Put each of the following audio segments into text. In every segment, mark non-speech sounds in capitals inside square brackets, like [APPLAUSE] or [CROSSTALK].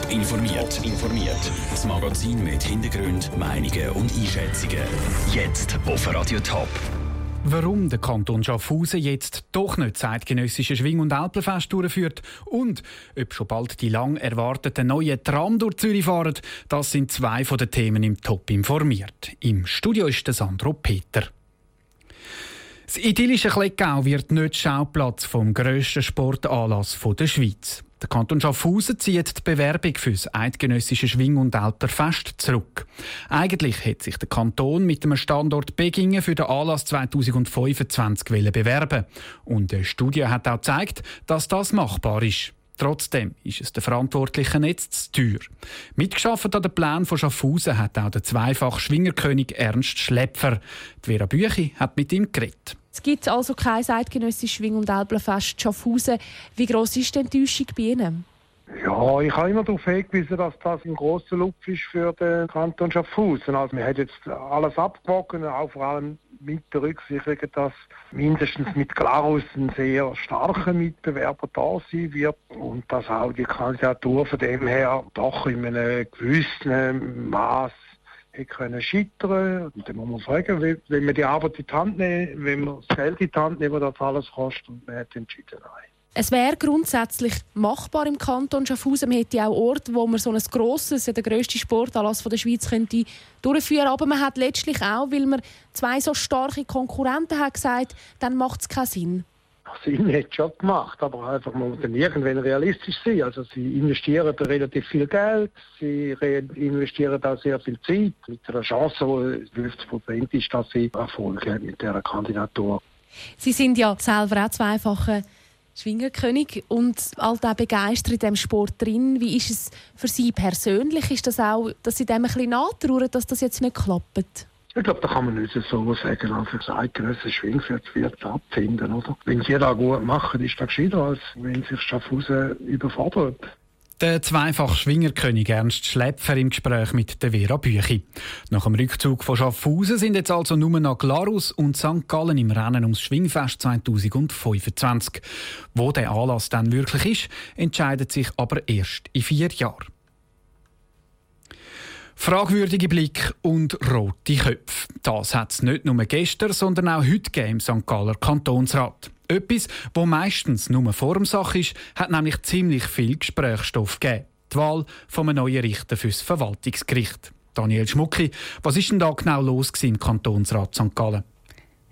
Top informiert. informiert. Das Magazin mit Hintergrund, Meinungen und Einschätzungen. Jetzt auf Radio Top. Warum der Kanton Schaffhausen jetzt doch nicht zeitgenössische Schwing- und Alpenfest durchführt und ob schon bald die lang erwarteten neuen Tram durch Zürich fahren, das sind zwei von den Themen im Top informiert. Im Studio ist der Sandro Peter. Das idyllische Kleckau wird nicht Schauplatz vom grössten Sportanlass der Schweiz. Der Kanton Schaffhausen zieht die Bewerbung für das eidgenössische Schwing- und Alperfest zurück. Eigentlich hätte sich der Kanton mit dem Standort Begingen für den Anlass 2025 bewerben Und eine Studie hat auch gezeigt, dass das machbar ist. Trotzdem ist es der Verantwortlichen jetzt zu teuer. Mitgeschafft an den Plan von Schaffhausen hat auch der zweifach Schwingerkönig Ernst Schlepfer. Die Vera Büchi hat mit ihm geredet. Es gibt also kein eidgenössisches Schwing- und Elblenfest Schaffhausen. Wie gross ist die Enttäuschung bei Ihnen? Ja, ich habe immer darauf hingewiesen, dass das ein grosser Lupf ist für den Kanton Schaffhausen. Also wir haben jetzt alles abgewogen, auch vor allem mit berücksichtigen, dass mindestens mit Glarus ein sehr starker Mitbewerber da sein wird und dass auch die Kandidatur von dem her doch in einem gewissen Maß können scheitern. Und dann muss man sagen, wenn man die Arbeit in die Hand nehmen, wenn man das Geld in die Hand nehmen, was das alles kostet, und man hat entschieden, nein. Es wäre grundsätzlich machbar im Kanton Schaffhausen. Man hätte auch Orte, wo man so ein grosses, der grösste Sportanlass der Schweiz könnte durchführen Aber man hat letztlich auch, weil man zwei so starke Konkurrenten hat, gesagt, dann macht es keinen Sinn. Sinn hat schon gemacht, aber einfach man muss dann irgendwann realistisch sein. Also sie investieren relativ viel Geld, sie investieren auch sehr viel Zeit mit einer Chance, die 50 Prozent ist, dass sie Erfolg haben mit dieser Kandidatur. Sie sind ja selber auch zweifache Schwingerkönig und all da begeistert in diesem Sport drin. Wie ist es für Sie persönlich? Ist das auch, dass Sie dem ein bisschen nachtrauern, dass das jetzt nicht klappt? Ich glaube, da kann man nicht so sagen, also das eidgenössische Schwingfeld wird abfinden, oder? Wenn sie das gut machen, ist das gescheiter, als wenn sich Schaffhausen überfordert. Der zweifach Schwingerkönig Ernst Schläpfer im Gespräch mit der Vera Büchi. Nach dem Rückzug von Schaffhausen sind jetzt also nur noch Glarus und St. Gallen im Rennen ums Schwingfest 2025. Wo der Anlass dann wirklich ist, entscheidet sich aber erst in vier Jahren. Fragwürdige Blick und rote Köpfe. Das hat es nicht nur gestern, sondern auch heute im St. Galler Kantonsrat. Etwas, wo meistens nur Formsache ist, hat nämlich ziemlich viel Gesprächsstoff gegeben. Die Wahl von neuen Richter fürs Verwaltungsgericht. Daniel Schmucki, was ist denn da genau los im Kantonsrat St. Gallen?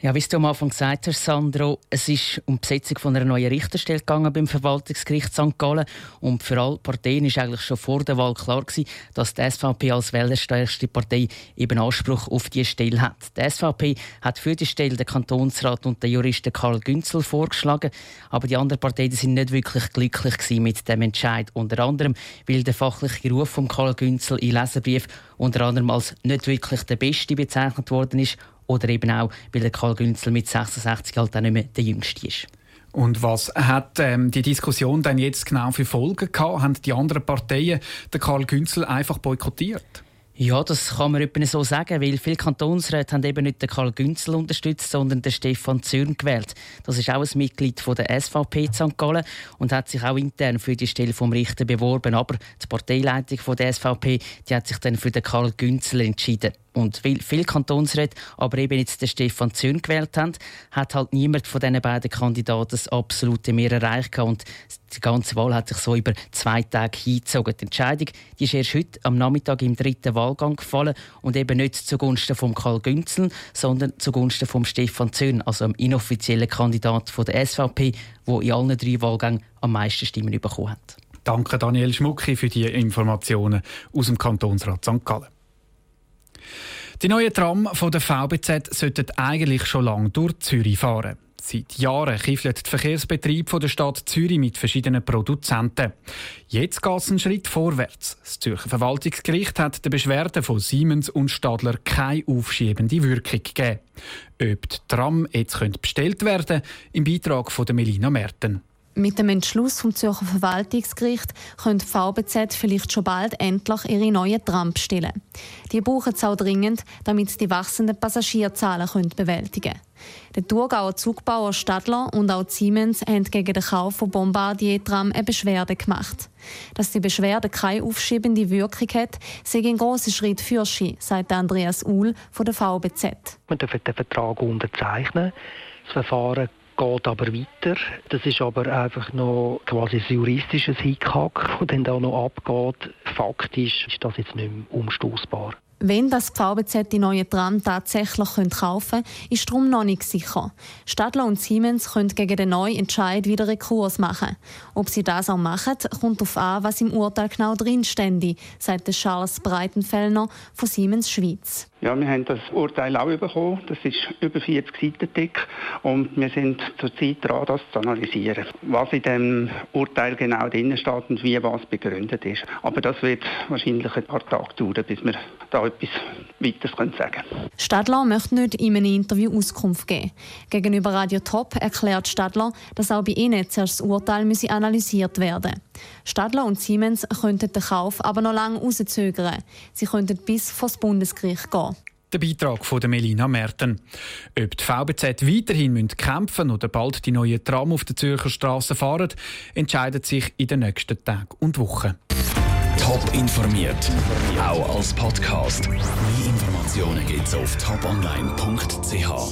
Ja, wie du am Anfang gesagt hast, Sandro, es ist um die Besetzung von einer neuen Richterstelle gegangen beim Verwaltungsgericht St. Gallen. Und für alle Parteien war eigentlich schon vor der Wahl klar gewesen, dass die SVP als wählerstärkste Partei eben Anspruch auf diese Stelle hat. Die SVP hat für die Stelle den Kantonsrat und den Juristen Karl Günzel vorgeschlagen, aber die anderen Parteien sind nicht wirklich glücklich mit dem Entscheid. Unter anderem, weil der fachliche Ruf von Karl Günzel in Leserbrief unter anderem als nicht wirklich der Beste bezeichnet worden ist oder eben auch, weil der Karl Günzel mit 66 halt auch nicht mehr der Jüngste ist. Und was hat ähm, die Diskussion dann jetzt genau für Folgen gehabt? Haben die anderen Parteien den Karl Günzel einfach boykottiert? Ja, das kann man etwa so sagen, weil viele Kantonsräte haben eben nicht den Karl Günzel unterstützt, sondern den Stefan Zürn gewählt. Das ist auch ein Mitglied von der SVP St. Gallen und hat sich auch intern für die Stelle vom Richter beworben. Aber die Parteileitung von der SVP die hat sich dann für den Karl Günzel entschieden. Und weil viele Kantonsräte aber eben jetzt den Stefan Zürn gewählt haben, hat halt niemand von diesen beiden Kandidaten das absolute Mehr erreicht. Und die ganze Wahl hat sich so über zwei Tage hingezogen. Die Entscheidung die ist erst heute am Nachmittag im dritten Wahlgang gefallen und eben nicht zugunsten von Karl Günzel, sondern zugunsten von Stefan Zürn, also dem inoffiziellen Kandidat von der SVP, der in allen drei Wahlgängen am meisten Stimmen bekommen hat. Danke Daniel Schmucki für die Informationen aus dem Kantonsrat St. Gallen. Die neuen Tram von der VBZ sollten eigentlich schon lange durch Zürich fahren. Seit Jahren kiffelt der Verkehrsbetrieb der Stadt Zürich mit verschiedenen Produzenten. Jetzt geht es einen Schritt vorwärts. Das Zürcher Verwaltungsgericht hat den Beschwerden von Siemens und Stadler keine aufschiebende Wirkung gegeben. Ob die Tram jetzt bestellt werden könnte, im Beitrag von Melina Merten. Mit dem Entschluss vom Zürcher Verwaltungsgericht können die VBZ vielleicht schon bald endlich ihre neuen Tram bestellen. Die brauchen es auch dringend, damit sie die wachsenden Passagierzahlen bewältigen können. Der Thurgauer Zugbauer Stadler und auch Siemens haben gegen den Kauf von Bombardier-Tram eine Beschwerde gemacht. Dass die Beschwerde keine aufschiebende Wirkung hat, sei ein grosser Schritt für sie, sagt Andreas Uhl von der VBZ. Man darf den Vertrag unterzeichnen. Das Verfahren geht aber weiter. Das ist aber einfach noch quasi ein juristisches Hickhack, [LAUGHS] das dann da noch abgeht. Faktisch ist das jetzt nicht mehr umstoßbar. Wenn das VBZ die neue Tram tatsächlich kaufen können, ist darum noch nicht sicher. Stadler und Siemens können gegen den neuen Entscheid wieder Rekurs machen. Ob sie das auch machen, kommt darauf an, was im Urteil genau drinstände, sagt Charles Breitenfellner von Siemens Schweiz. Ja, wir haben das Urteil auch bekommen. Das ist über 40 Seiten dick und wir sind zurzeit dran, das zu analysieren. Was in dem Urteil genau drin steht und wie was begründet ist. Aber das wird wahrscheinlich ein paar Tage dauern, bis wir da etwas weiteres sagen können. Stadler möchte nicht in einem Interview Auskunft geben. Gegenüber Radio Top erklärt Stadler, dass auch bei ihnen zuerst das Urteil müsse analysiert werden Stadler und Siemens könnten den Kauf aber noch lange rauszögern. Sie könnten bis vor das Bundesgericht gehen. Der Beitrag von Melina Merten. Ob die VBZ weiterhin kämpfen oder bald die neue Tram auf der Zürcher Straße fahren, entscheidet sich in den nächsten Tagen und Wochen. Top informiert, auch als Podcast. Mehr Informationen gibt's auf toponline.ch.